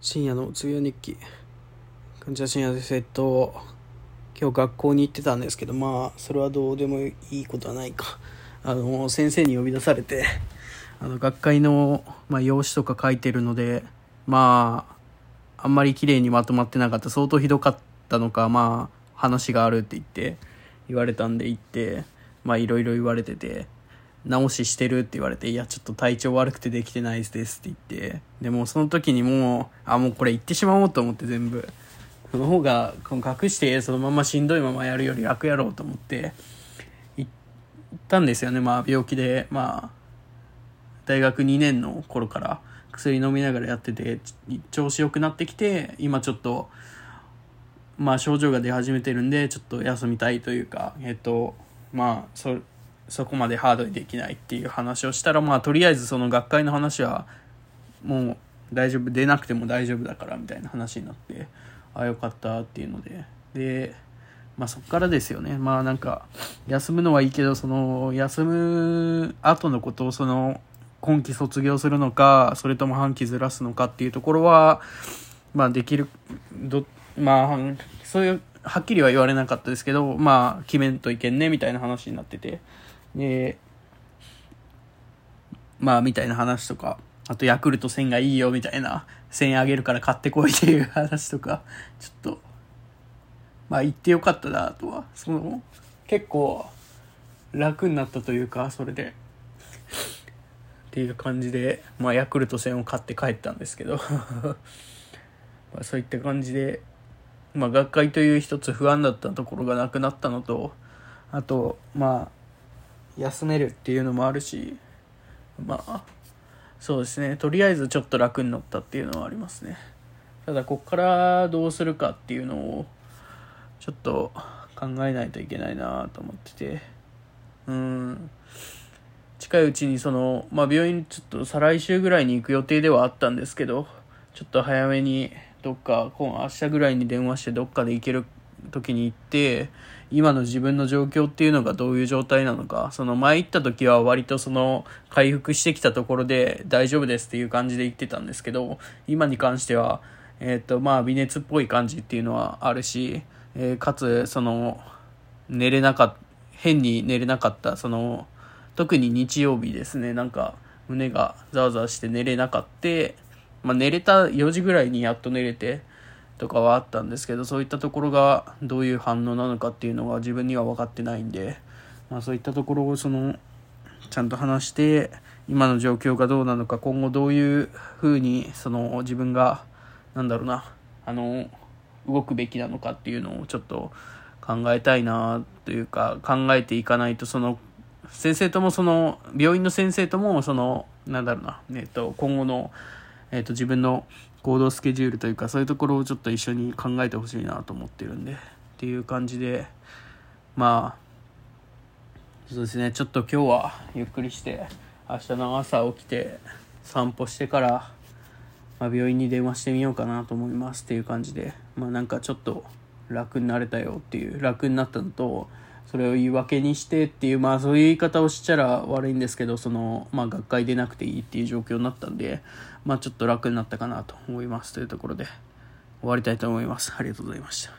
深夜の通夜日記。こんにちは深夜ですえっと今日学校に行ってたんですけどまあそれはどうでもいいことはないか。あの先生に呼び出されてあの学会の、まあ、用紙とか書いてるのでまああんまり綺麗にまとまってなかった。相当ひどかったのかまあ話があるって言って言われたんで行ってまあいろいろ言われてて直ししてるって言われて、いや、ちょっと体調悪くてできてないですって言って、でもその時にもう、あ、もうこれ言ってしまおうと思って全部。その方が、この隠してそのまましんどいままやるより楽やろうと思って、行ったんですよね。まあ病気で、まあ、大学2年の頃から薬飲みながらやってて、調子良くなってきて、今ちょっと、まあ症状が出始めてるんで、ちょっと休みたいというか、えっと、まあ、それそこまでハードにできないっていう話をしたらまあとりあえずその学会の話はもう大丈夫出なくても大丈夫だからみたいな話になってああよかったっていうので。でまあそっからですよね。まあなんか休むのはいいけどその休む後のことをその今期卒業するのかそれとも半期ずらすのかっていうところはまあできるどまあそういうはっきりは言われなかったですけどまあ決めんといけんねみたいな話になってて。で、まあ、みたいな話とか、あと、ヤクルト1000がいいよ、みたいな、1000円あげるから買ってこいっていう話とか、ちょっと、まあ、言ってよかったな、とは、その、結構、楽になったというか、それで、っていう感じで、まあ、ヤクルト1000を買って帰ったんですけど。まあ、そういった感じで、まあ、学会という一つ不安だったところがなくなったのと、あと、まあ、休めるっていうのもあるしまあそうですね。とりあえずちょっと楽になったっていうのはありますね。ただこっからどうするかっていうのをちょっと考えないといけないなと思ってて。うん。近いうちにその、まあ、病院ちょっと再来週ぐらいに行く予定ではあったんですけどちょっと早めにどっか今明日ぐらいに電話してどっかで行ける時に行って今の自分の状況っていうのがどういう状態なのかその前行った時は割とその回復してきたところで大丈夫ですっていう感じで言ってたんですけど今に関してはえっ、ー、とまあ微熱っぽい感じっていうのはあるし、えー、かつその寝れなかった変に寝れなかったその特に日曜日ですねなんか胸がざわざわして寝れなかった、まあ、寝れた4時ぐらいにやっと寝れてとかはあったんですけどそういったところがどういう反応なのかっていうのは自分には分かってないんで、まあ、そういったところをそのちゃんと話して今の状況がどうなのか今後どういうふうにその自分がなんだろうなあの動くべきなのかっていうのをちょっと考えたいなというか考えていかないとその先生ともその病院の先生ともそのなんだろうな、えっと、今後の、えっと、自分の行動スケジュールというかそういうところをちょっと一緒に考えてほしいなと思ってるんでっていう感じでまあそうですね。ちょっと今日はゆっくりして明日の朝起きて散歩してから、まあ、病院に電話してみようかなと思いますっていう感じでまあなんかちょっと楽になれたよっていう楽になったのとそれを言い訳にしてっていうまあそういう言い方をしちゃら悪いんですけどそのまあ学会出なくていいっていう状況になったんでまあちょっと楽になったかなと思いますというところで終わりたいと思います。ありがとうございました。